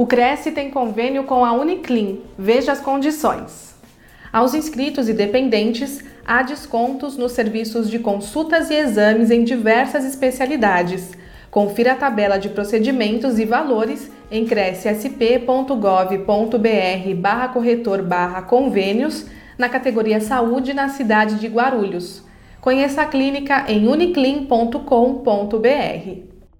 O Cresce tem convênio com a Uniclin. Veja as condições. Aos inscritos e dependentes, há descontos nos serviços de consultas e exames em diversas especialidades. Confira a tabela de procedimentos e valores em crescsp.gov.br barra corretor barra convênios na categoria Saúde na cidade de Guarulhos. Conheça a clínica em uniclin.com.br.